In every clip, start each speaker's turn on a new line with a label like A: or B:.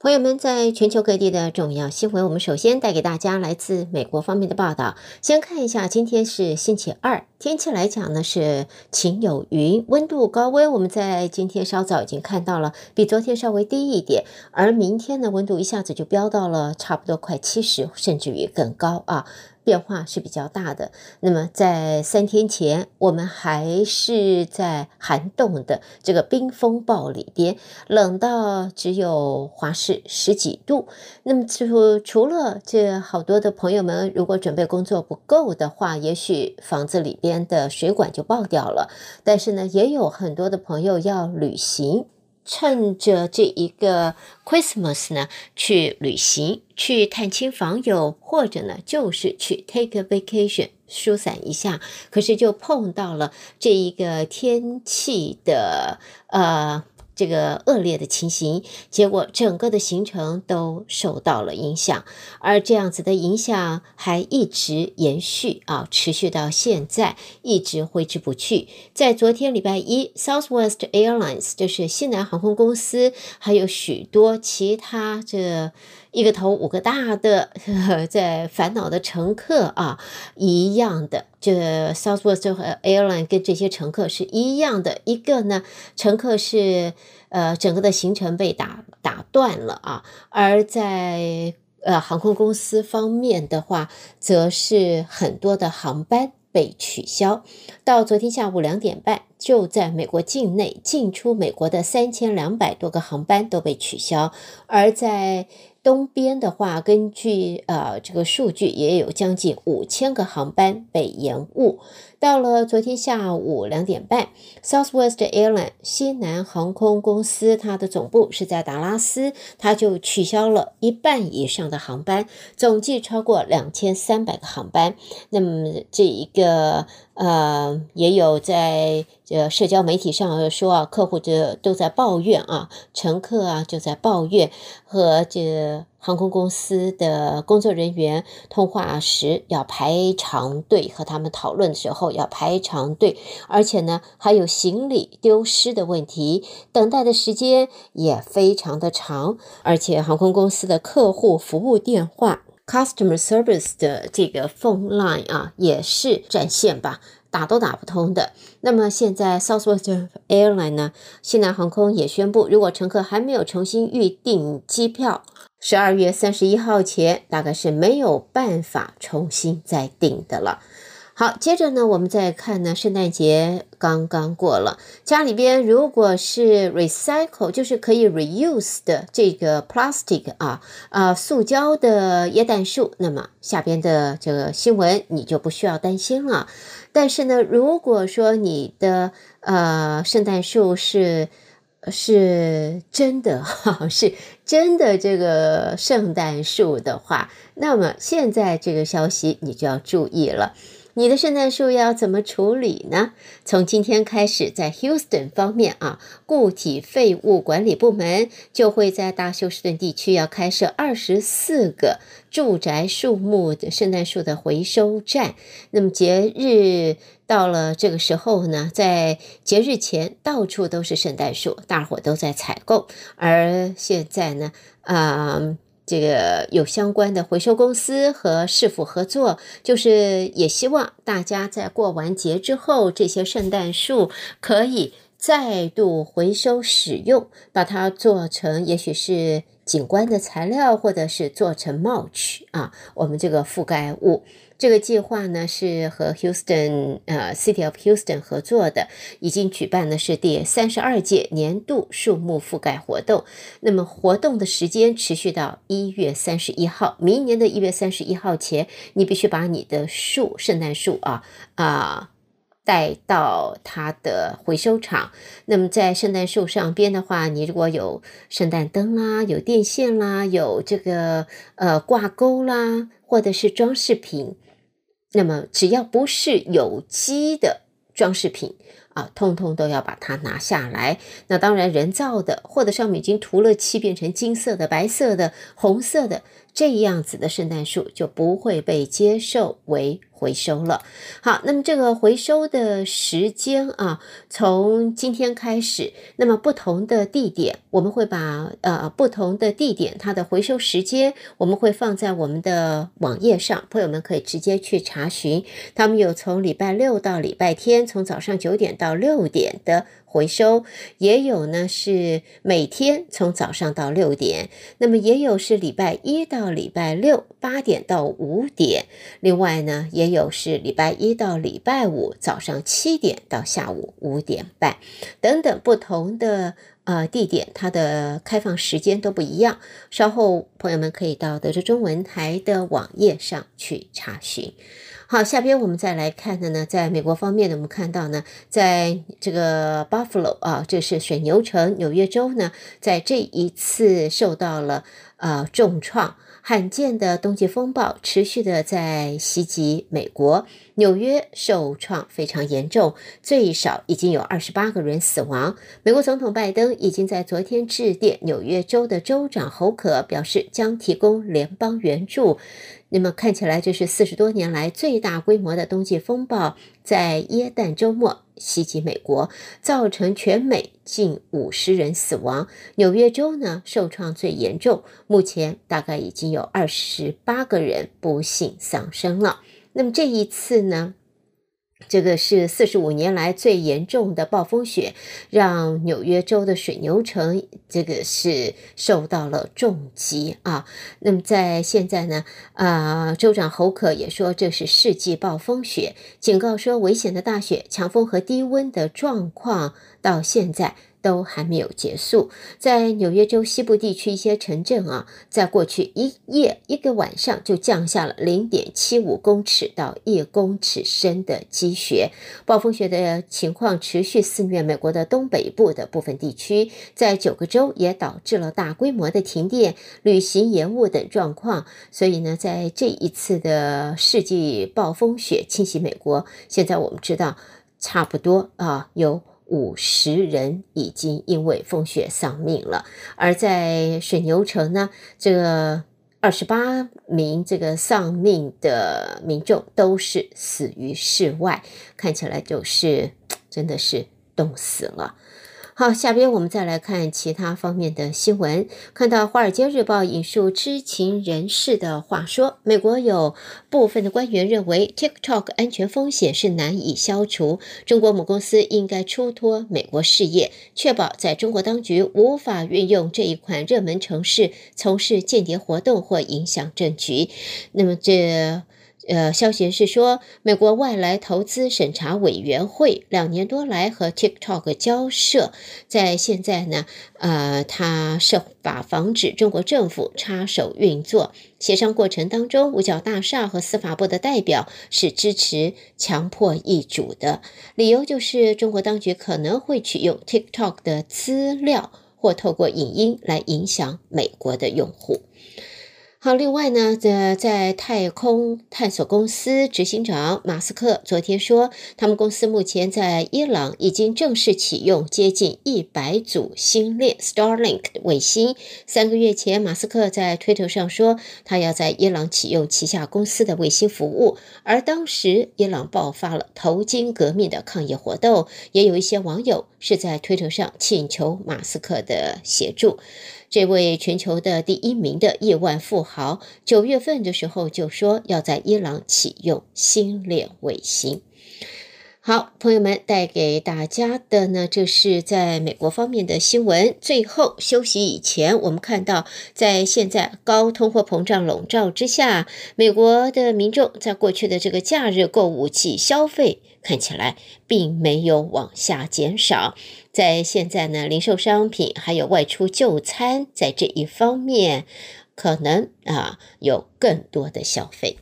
A: 朋友们，在全球各地的重要新闻，我们首先带给大家来自美国方面的报道。先看一下，今天是星期二，天气来讲呢是晴有云，温度高温。我们在今天稍早已经看到了，比昨天稍微低一点，而明天的温度一下子就飙到了差不多快七十，甚至于更高啊。变化是比较大的。那么，在三天前，我们还是在寒冻的这个冰风暴里边，冷到只有华氏十几度。那么，除除了这好多的朋友们，如果准备工作不够的话，也许房子里边的水管就爆掉了。但是呢，也有很多的朋友要旅行。趁着这一个 Christmas 呢，去旅行，去探亲访友，或者呢，就是去 take a vacation，疏散一下。可是就碰到了这一个天气的呃。这个恶劣的情形，结果整个的行程都受到了影响，而这样子的影响还一直延续啊，持续到现在，一直挥之不去。在昨天礼拜一，Southwest Airlines 就是西南航空公司，还有许多其他这一个头五个大的呵呵 在烦恼的乘客啊，一样的，这 Southwest 和 Airline 跟这些乘客是一样的，一个呢，乘客是呃整个的行程被打打断了啊，而在呃航空公司方面的话，则是很多的航班被取消，到昨天下午两点半，就在美国境内进出美国的三千两百多个航班都被取消，而在东边的话，根据呃这个数据，也有将近五千个航班被延误。到了昨天下午两点半，Southwest Airlines 西南航空公司，它的总部是在达拉斯，它就取消了一半以上的航班，总计超过两千三百个航班。那么这一个呃，也有在这社交媒体上说啊，客户这都在抱怨啊，乘客啊就在抱怨和这。航空公司的工作人员通话时要排长队，和他们讨论的时候要排长队，而且呢还有行李丢失的问题，等待的时间也非常的长，而且航空公司的客户服务电话 （customer service） 的这个 phone line 啊也是占线吧。打都打不通的。那么现在，Southwest Airline 呢，西南航空也宣布，如果乘客还没有重新预订机票，十二月三十一号前，大概是没有办法重新再订的了。好，接着呢，我们再看呢，圣诞节刚刚过了，家里边如果是 recycle，就是可以 reuse 的这个 plastic 啊啊，塑胶的耶诞树，那么下边的这个新闻你就不需要担心了。但是呢，如果说你的呃圣诞树是是真的哈，是真的这个圣诞树的话，那么现在这个消息你就要注意了。你的圣诞树要怎么处理呢？从今天开始，在 Houston 方面啊，固体废物管理部门就会在大休斯顿地区要开设二十四个住宅树木的圣诞树的回收站。那么节日到了这个时候呢，在节日前到处都是圣诞树，大伙都在采购。而现在呢，啊、这个有相关的回收公司和市府合作，就是也希望大家在过完节之后，这些圣诞树可以再度回收使用，把它做成也许是景观的材料，或者是做成帽区啊，我们这个覆盖物。这个计划呢是和 Houston 呃 City of Houston 合作的，已经举办的是第三十二届年度树木覆盖活动。那么活动的时间持续到一月三十一号，明年的一月三十一号前，你必须把你的树，圣诞树啊啊带到它的回收场。那么在圣诞树上边的话，你如果有圣诞灯啦，有电线啦，有这个呃挂钩啦，或者是装饰品。那么，只要不是有机的装饰品啊，通通都要把它拿下来。那当然，人造的或者上面已经涂了漆，变成金色的、白色的、红色的这样子的圣诞树就不会被接受为回收了。好，那么这个回收的时间啊，从今天开始，那么不同的地点，我们会把呃不同的地点它的回收时间，我们会放在我们的网页上，朋友们可以直接去查询。他们有从礼拜六到礼拜天，从早上九点到六点的。回收也有呢，是每天从早上到六点，那么也有是礼拜一到礼拜六八点到五点，另外呢也有是礼拜一到礼拜五早上七点到下午五点半等等不同的呃地点，它的开放时间都不一样。稍后朋友们可以到德州中文台的网页上去查询。好，下边我们再来看的呢，在美国方面呢，我们看到呢，在这个 Buffalo 啊，这是水牛城，纽约州呢，在这一次受到了呃重创，罕见的冬季风暴持续的在袭击美国，纽约受创非常严重，最少已经有二十八个人死亡。美国总统拜登已经在昨天致电纽约州的州长侯可，表示将提供联邦援助。那么看起来，这是四十多年来最大规模的冬季风暴，在耶诞周末袭击美国，造成全美近五十人死亡。纽约州呢，受创最严重，目前大概已经有二十八个人不幸丧生了。那么这一次呢，这个是四十五年来最严重的暴风雪，让纽约州的水牛城这个是受到了重击啊。那么在现在呢，啊，州长侯可也说这是世纪暴风雪，警告说危险的大雪、强风和低温的状况到现在。都还没有结束，在纽约州西部地区一些城镇啊，在过去一夜一个晚上就降下了零点七五公尺到一公尺深的积雪。暴风雪的情况持续肆虐美国的东北部的部分地区，在九个州也导致了大规模的停电、旅行延误等状况。所以呢，在这一次的世纪暴风雪侵袭美国，现在我们知道差不多啊有。五十人已经因为风雪丧命了，而在水牛城呢，这个二十八名这个丧命的民众都是死于室外，看起来就是真的是冻死了。好，下边我们再来看其他方面的新闻。看到《华尔街日报》引述知情人士的话说，美国有部分的官员认为，TikTok 安全风险是难以消除。中国母公司应该出脱美国事业，确保在中国当局无法运用这一款热门程式从事间谍活动或影响政局。那么这。呃，消息是说，美国外来投资审查委员会两年多来和 TikTok 交涉，在现在呢，呃，他设法防止中国政府插手运作。协商过程当中，五角大厦和司法部的代表是支持强迫易主的，理由就是中国当局可能会取用 TikTok 的资料，或透过影音来影响美国的用户。好，另外呢，在在太空探索公司执行长马斯克昨天说，他们公司目前在伊朗已经正式启用接近一百组星链 Starlink 卫星。三个月前，马斯克在推特上说，他要在伊朗启用旗下公司的卫星服务，而当时伊朗爆发了头巾革命的抗议活动，也有一些网友是在推特上请求马斯克的协助。这位全球的第一名的亿万富豪，九月份的时候就说要在伊朗启用星链卫星。好，朋友们带给大家的呢，这是在美国方面的新闻。最后休息以前，我们看到在现在高通货膨胀笼罩之下，美国的民众在过去的这个假日购物季消费看起来并没有往下减少。在现在呢，零售商品还有外出就餐，在这一方面可能啊有更多的消费。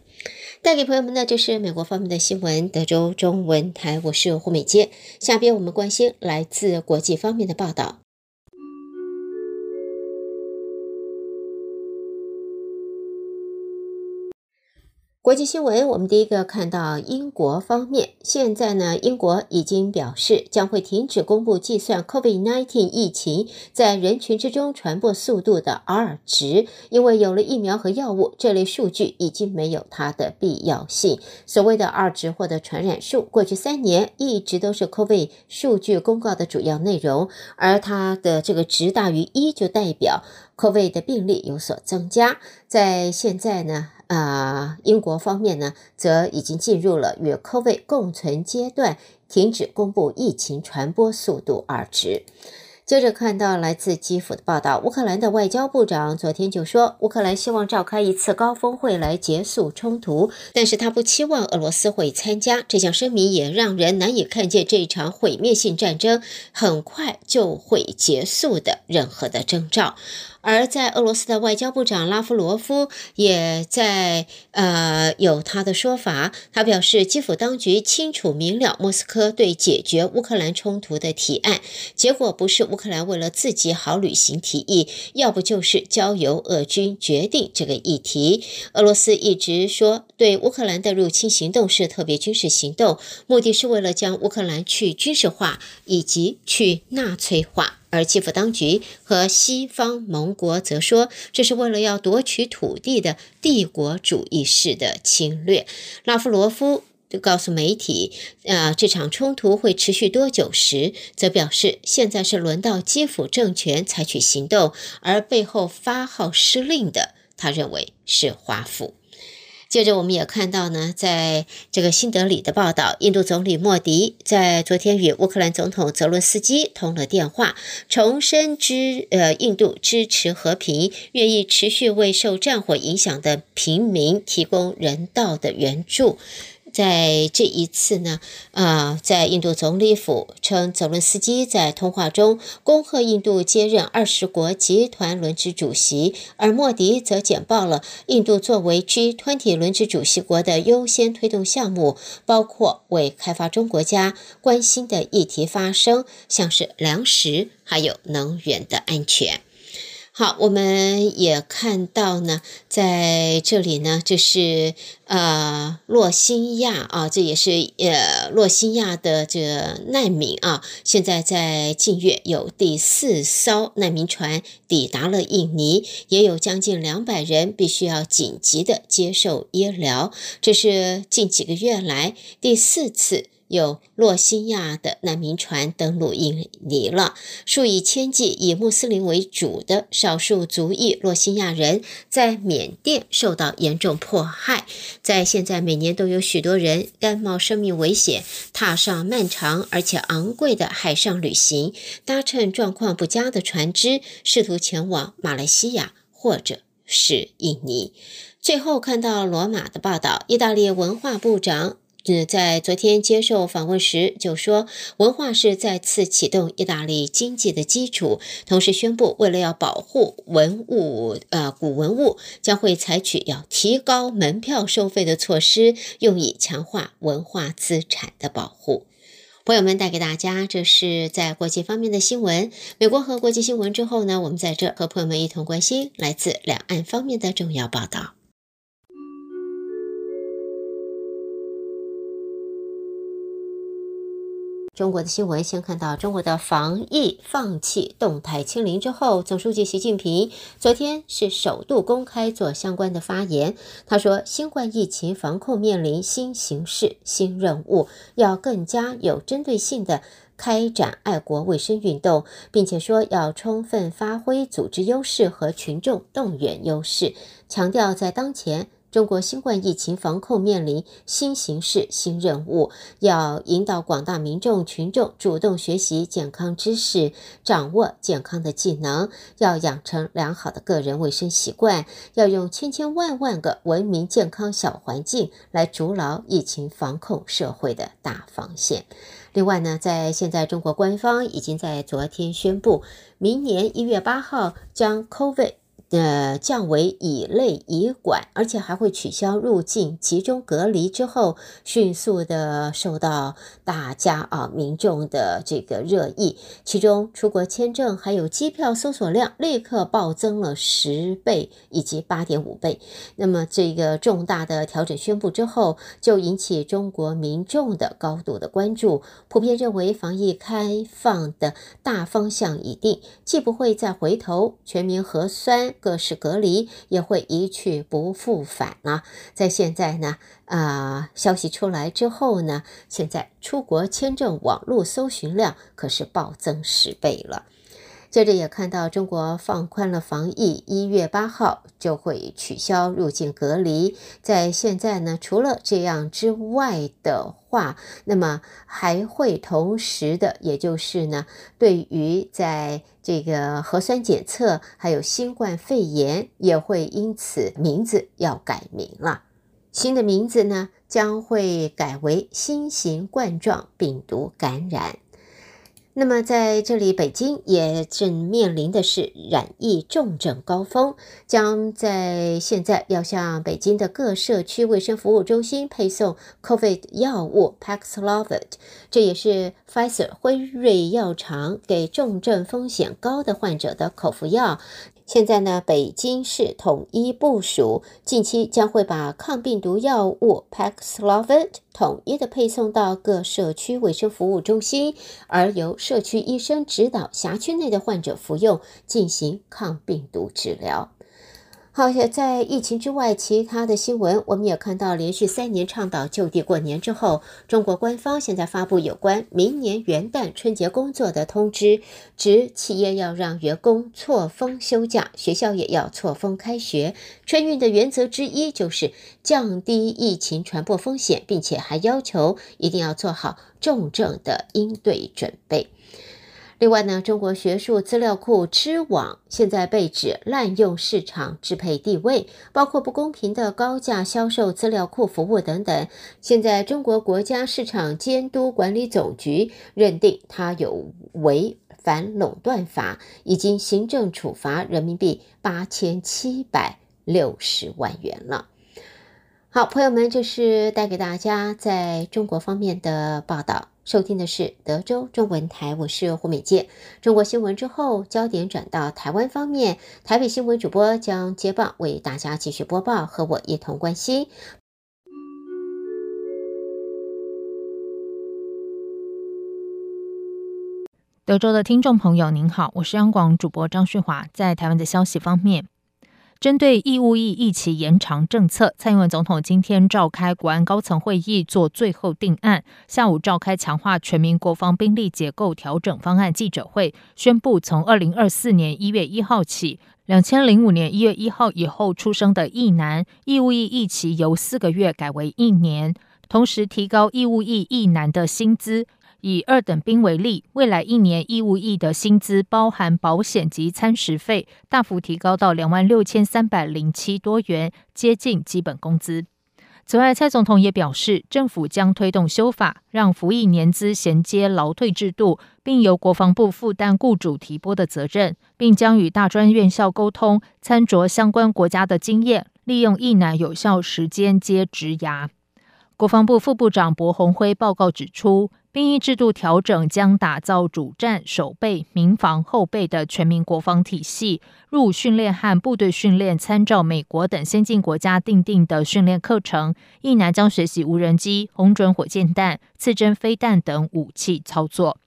A: 带给朋友们的就是美国方面的新闻，德州中文台，我是胡美杰。下边我们关心来自国际方面的报道。国际新闻，我们第一个看到英国方面，现在呢，英国已经表示将会停止公布计算 COVID-19 疫情在人群之中传播速度的 R 值，因为有了疫苗和药物，这类数据已经没有它的必要性。所谓的 R 值或者传染数，过去三年一直都是 COVID 数据公告的主要内容，而它的这个值大于一，就代表 COVID 的病例有所增加。在现在呢，啊，英国方面呢，则已经进入了与 COVID 共存阶段，停止公布疫情传播速度 R 值。接着看到来自基辅的报道，乌克兰的外交部长昨天就说，乌克兰希望召开一次高峰会来结束冲突，但是他不期望俄罗斯会参加。这项声明也让人难以看见这一场毁灭性战争很快就会结束的任何的征兆。而在俄罗斯的外交部长拉夫罗夫也在呃有他的说法，他表示基辅当局清楚明了莫斯科对解决乌克兰冲突的提案，结果不是乌克兰为了自己好履行提议，要不就是交由俄军决定这个议题。俄罗斯一直说对乌克兰的入侵行动是特别军事行动，目的是为了将乌克兰去军事化以及去纳粹化。而基辅当局和西方盟国则说，这是为了要夺取土地的帝国主义式的侵略。拉夫罗夫就告诉媒体，呃，这场冲突会持续多久时，则表示现在是轮到基辅政权采取行动，而背后发号施令的，他认为是华府。接着，我们也看到呢，在这个新德里的报道，印度总理莫迪在昨天与乌克兰总统泽伦斯基通了电话，重申支呃印度支持和平，愿意持续为受战火影响的平民提供人道的援助。在这一次呢，啊，在印度总理府称，泽伦斯基在通话中恭贺印度接任二十国集团轮值主席，而莫迪则简报了印度作为 G20 轮值主席国的优先推动项目，包括为开发中国家关心的议题发声，像是粮食还有能源的安全。好，我们也看到呢，在这里呢，这是呃，洛辛亚啊，这也是呃，洛辛亚的这个难民啊，现在在近月有第四艘难民船抵达了印尼，也有将近两百人必须要紧急的接受医疗，这是近几个月来第四次。有洛西亚的难民船登陆印尼了，数以千计以穆斯林为主的少数族裔洛西亚人在缅甸受到严重迫害，在现在每年都有许多人甘冒生命危险，踏上漫长而且昂贵的海上旅行，搭乘状况不佳的船只，试图前往马来西亚或者是印尼。最后看到罗马的报道，意大利文化部长。在昨天接受访问时就说，文化是再次启动意大利经济的基础，同时宣布，为了要保护文物，呃，古文物，将会采取要提高门票收费的措施，用以强化文化资产的保护。朋友们，带给大家这是在国际方面的新闻。美国和国际新闻之后呢，我们在这和朋友们一同关心来自两岸方面的重要报道。中国的新闻，先看到中国的防疫放弃动态清零之后，总书记习近平昨天是首度公开做相关的发言。他说，新冠疫情防控面临新形势、新任务，要更加有针对性地开展爱国卫生运动，并且说要充分发挥组织优势和群众动员优势，强调在当前。中国新冠疫情防控面临新形势、新任务，要引导广大民众群众主动学习健康知识，掌握健康的技能，要养成良好的个人卫生习惯，要用千千万万个文明健康小环境来筑牢疫情防控社会的大防线。另外呢，在现在中国官方已经在昨天宣布，明年一月八号将 COVID 呃，降为乙类乙管，而且还会取消入境集中隔离之后，迅速的受到大家啊民众的这个热议。其中出国签证还有机票搜索量立刻暴增了十倍以及八点五倍。那么这个重大的调整宣布之后，就引起中国民众的高度的关注。普遍认为防疫开放的大方向已定，既不会再回头，全民核酸。各式隔离也会一去不复返了。在现在呢，啊、消息出来之后呢，现在出国签证网络搜寻量可是暴增十倍了。接着也看到中国放宽了防疫，一月八号就会取消入境隔离。在现在呢，除了这样之外的话，那么还会同时的，也就是呢，对于在这个核酸检测还有新冠肺炎，也会因此名字要改名了。新的名字呢，将会改为新型冠状病毒感染。那么在这里，北京也正面临的是染疫重症高峰，将在现在要向北京的各社区卫生服务中心配送 COVID 药物 Paxlovid，这也是 Pfizer 辉瑞药厂给重症风险高的患者的口服药。现在呢，北京市统一部署，近期将会把抗病毒药物 Paxlovid 统一的配送到各社区卫生服务中心，而由社区医生指导辖区内的患者服用，进行抗病毒治疗。好，在疫情之外，其他的新闻我们也看到，连续三年倡导就地过年之后，中国官方现在发布有关明年元旦春节工作的通知，指企业要让员工错峰休假，学校也要错峰开学。春运的原则之一就是降低疫情传播风险，并且还要求一定要做好重症的应对准备。另外呢，中国学术资料库知网现在被指滥用市场支配地位，包括不公平的高价销售资料库服务等等。现在中国国家市场监督管理总局认定它有违反垄断法，已经行政处罚人民币八千七百六十万元了。好，朋友们，这是带给大家在中国方面的报道。收听的是德州中文台，我是胡美健。中国新闻之后，焦点转到台湾方面，台北新闻主播将接棒为大家继续播报，和我一同关心。
B: 德州的听众朋友，您好，我是央广主播张旭华，在台湾的消息方面。针对义务役役期延长政策，蔡英文总统今天召开国安高层会议做最后定案，下午召开强化全民国防兵力结构调整方案记者会，宣布从二零二四年一月一号起，两千零五年一月一号以后出生的役男义务役役期由四个月改为一年，同时提高义务役役男的薪资。以二等兵为例，未来一年义务役的薪资包含保险及餐食费，大幅提高到两万六千三百零七多元，接近基本工资。此外，蔡总统也表示，政府将推动修法，让服役年资衔接劳退制度，并由国防部负担雇主提拨的责任，并将与大专院校沟通，参酌相关国家的经验，利用役男有效时间接职涯。国防部副部长柏鸿辉报告指出，兵役制度调整将打造主战、守备、民防、后备的全民国防体系。入伍训练和部队训练参照美国等先进国家订定的训练课程，役男将学习无人机、红准火箭弹、刺针飞弹等武器操作。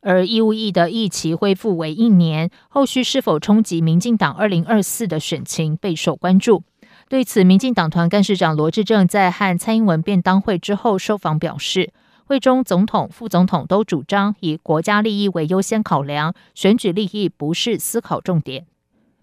B: 而义务役的役期恢复为一年，后续是否冲击民进党二零二四的选情备受关注。对此，民进党团干事长罗志政在和蔡英文便当会之后受访表示。会中总统、副总统都主张以国家利益为优先考量，选举利益不是思考重点。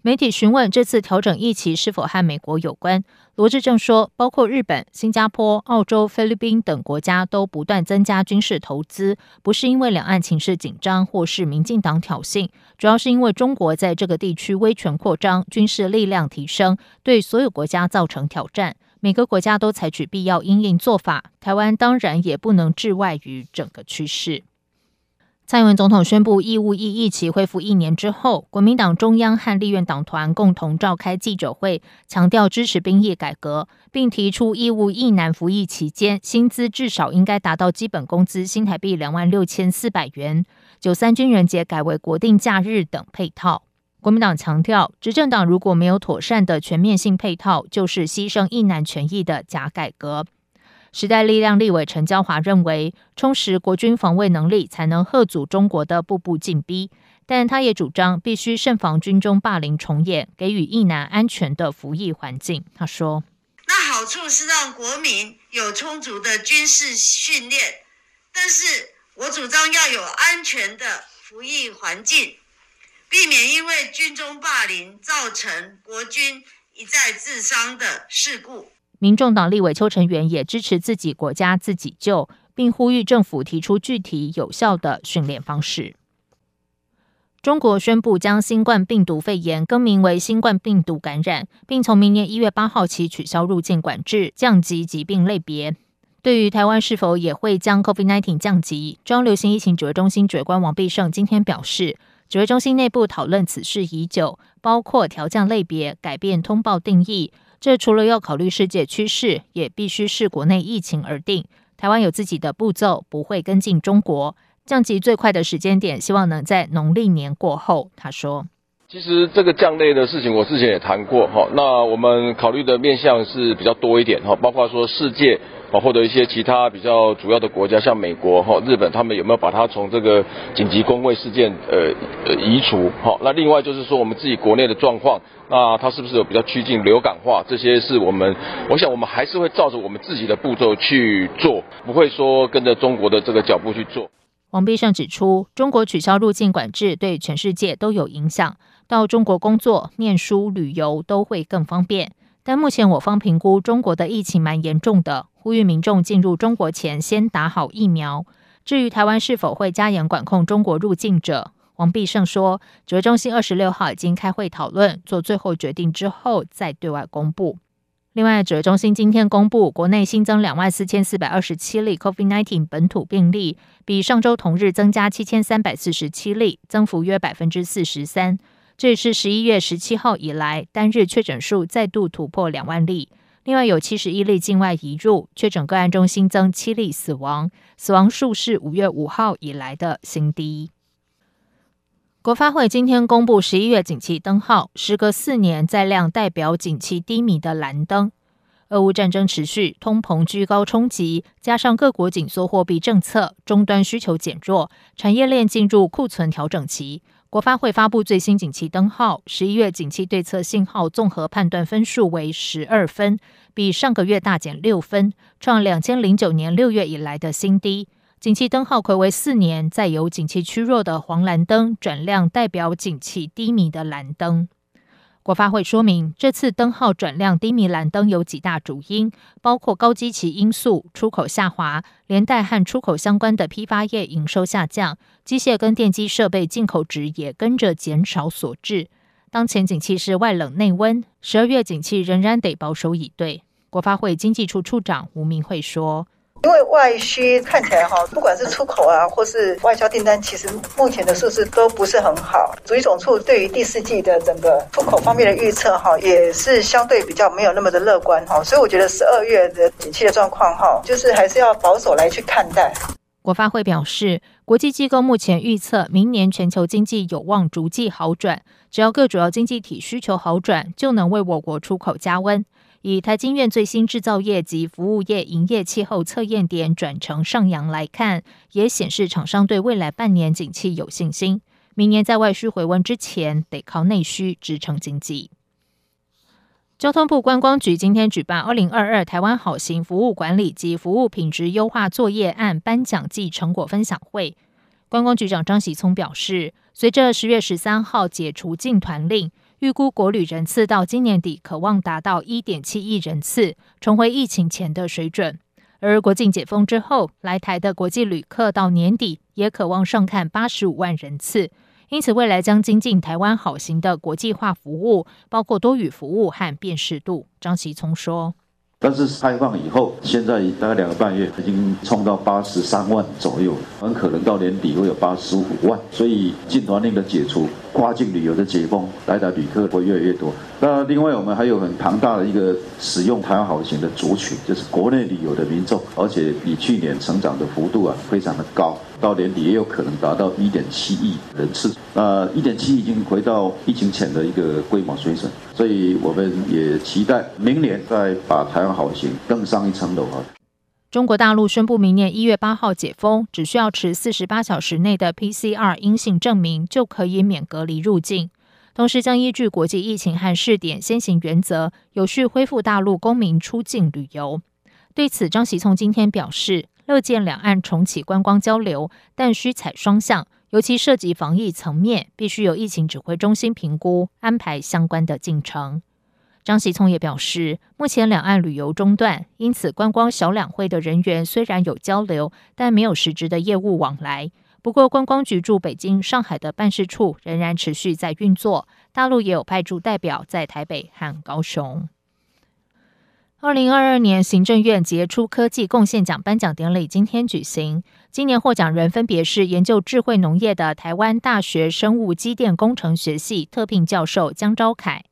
B: 媒体询问这次调整议期是否和美国有关，罗志正说，包括日本、新加坡、澳洲、菲律宾等国家都不断增加军事投资，不是因为两岸情势紧张或是民进党挑衅，主要是因为中国在这个地区威权扩张、军事力量提升，对所有国家造成挑战。每个国家都采取必要因应做法，台湾当然也不能置外于整个趋势。蔡英文总统宣布义务役一期恢复一年之后，国民党中央和立院党团共同召开记者会，强调支持兵役改革，并提出义务役男服役期间薪资至少应该达到基本工资新台币两万六千四百元，九三军人节改为国定假日等配套。国民党强调，执政党如果没有妥善的全面性配套，就是牺牲役男权益的假改革。时代力量立委陈椒华认为，充实国军防卫能力才能吓阻中国的步步进逼，但他也主张必须慎防军中霸凌重演，给予役男安全的服役环境。他说：“
C: 那好处是让国民有充足的军事训练，但是我主张要有安全的服役环境，避免因为军中霸凌造成国军一再致伤的事故。”
B: 民众党立委邱成元也支持自己国家自己救，并呼吁政府提出具体有效的训练方式。中国宣布将新冠病毒肺炎更名为新冠病毒感染，并从明年一月八号起取消入境管制，降级疾病类别。对于台湾是否也会将 COVID-19 降级，中央流行疫情指挥中心指挥官王必胜今天表示，指挥中心内部讨论此事已久，包括调降类别、改变通报定义。这除了要考虑世界趋势，也必须视国内疫情而定。台湾有自己的步骤，不会跟进中国降级最快的时间点，希望能在农历年过后。他说：“
D: 其实这个降类的事情，我之前也谈过哈。那我们考虑的面向是比较多一点哈，包括说世界。啊，或者一些其他比较主要的国家，像美国、哈日本，他们有没有把它从这个紧急公卫事件呃呃移除？好，那另外就是说我们自己国内的状况，那它是不是有比较趋近流感化？这些是我们，我想我们还是会照着我们自己的步骤去做，不会说跟着中国的这个脚步去做。
B: 王必胜指出，中国取消入境管制对全世界都有影响，到中国工作、念书、旅游都会更方便。但目前我方评估中国的疫情蛮严重的。呼吁民众进入中国前先打好疫苗。至于台湾是否会加严管控中国入境者，王必胜说，指挥中心二十六号已经开会讨论，做最后决定之后再对外公布。另外，指挥中心今天公布，国内新增两万四千四百二十七例 COVID-19 本土病例，比上周同日增加七千三百四十七例，增幅约百分之四十三。这是十一月十七号以来单日确诊数再度突破两万例。另外有七十一例境外移入确诊个案中新增七例死亡，死亡数是五月五号以来的新低。国发会今天公布十一月景气灯号，时隔四年再亮代表景气低迷的蓝灯。俄乌战争持续，通膨居高冲击，加上各国紧缩货币政策，终端需求减弱，产业链进入库存调整期。国发会发布最新景气灯号，十一月景气对策信号综合判断分数为十二分，比上个月大减六分，创两千零九年六月以来的新低。景气灯号睽违四年，再由景气趋弱的黄蓝灯转亮代表景气低迷的蓝灯。国发会说明，这次灯号转亮低迷蓝灯有几大主因，包括高基期因素、出口下滑，连带和出口相关的批发业营收下降，机械跟电机设备进口值也跟着减少所致。当前景气是外冷内温，十二月景气仍然得保守以对。国发会经济处处长吴明慧说。
E: 因为外需看起来哈，不管是出口啊，或是外销订单，其实目前的数字都不是很好。主计总处对于第四季的整个出口方面的预测哈，也是相对比较没有那么的乐观哈。所以我觉得十二月的景气的状况哈，就是还是要保守来去看待。
B: 国发会表示，国际机构目前预测明年全球经济有望逐季好转，只要各主要经济体需求好转，就能为我国出口加温。以台经院最新制造业及服务业营业气候测验点转成上扬来看，也显示厂商对未来半年景气有信心。明年在外需回温之前，得靠内需支撑经济。交通部观光局今天举办二零二二台湾好行服务管理及服务品质优化作业案颁奖暨成果分享会。观光局长张喜聪表示，随着十月十三号解除禁团令。预估国旅人次到今年底可望达到一点七亿人次，重回疫情前的水准。而国境解封之后，来台的国际旅客到年底也可望上看八十五万人次。因此，未来将精进台湾好行的国际化服务，包括多语服务和辨识度。张其聪说：“
F: 但是开放以后，现在大概两个半月，已经冲到八十三万左右，很可能到年底会有八十五万。所以禁团令的解除，跨境旅游的解封，来的旅客会越来越多。那另外我们还有很庞大的一个使用台湾好行的族群，就是国内旅游的民众，而且比去年成长的幅度啊非常的高。到年底也有可能达到一点七亿人次，呃，一点七已经回到疫情前的一个规模水准，所以我们也期待明年再把台湾好行更上一层楼啊。
B: 中国大陆宣布明年一月八号解封，只需要持四十八小时内的 PCR 阴性证明就可以免隔离入境，同时将依据国际疫情和试点先行原则，有序恢复大陆公民出境旅游。对此，张喜聪今天表示。乐见两岸重启观光交流，但需采双向，尤其涉及防疫层面，必须由疫情指挥中心评估安排相关的进程。张喜聪也表示，目前两岸旅游中断，因此观光小两会的人员虽然有交流，但没有实质的业务往来。不过，观光局驻北京、上海的办事处仍然持续在运作，大陆也有派驻代表在台北和高雄。二零二二年行政院杰出科技贡献奖颁奖典礼今天举行。今年获奖人分别是研究智慧农业的台湾大学生物机电工程学系特聘教授江昭凯，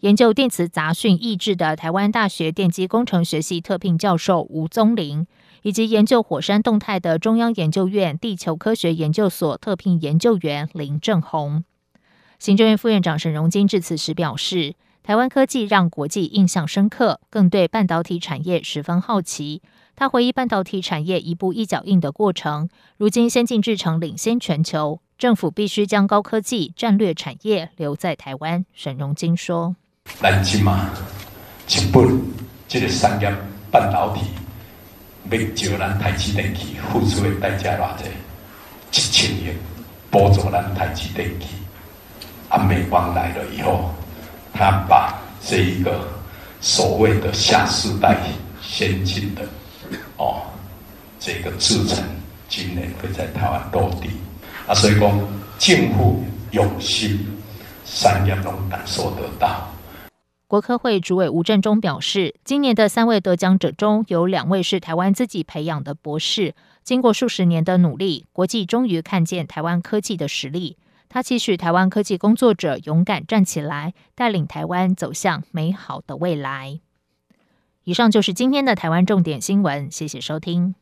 B: 研究电磁杂讯抑制的台湾大学电机工程学系特聘教授吴宗林，以及研究火山动态的中央研究院地球科学研究所特聘研究员林正宏。行政院副院长沈荣金致辞时表示。台湾科技让国际印象深刻，更对半导体产业十分好奇。他回忆半导体产业一步一脚印的过程，如今先进制程领先全球，政府必须将高科技战略产业留在台湾。沈荣金说：“
G: 南京嘛，日本这个产业半导体要招咱台积电去付出的代价偌济，一千亿补助咱台积电去，啊，美光来了以后。”他把这一个所谓的下世代先进的哦，这个制成今年会在台湾落地啊，所以讲近乎用心，产业能感受得到。
B: 国科会主委吴振中表示，今年的三位得奖者中有两位是台湾自己培养的博士，经过数十年的努力，国际终于看见台湾科技的实力。他期许台湾科技工作者勇敢站起来，带领台湾走向美好的未来。以上就是今天的台湾重点新闻，谢谢收听。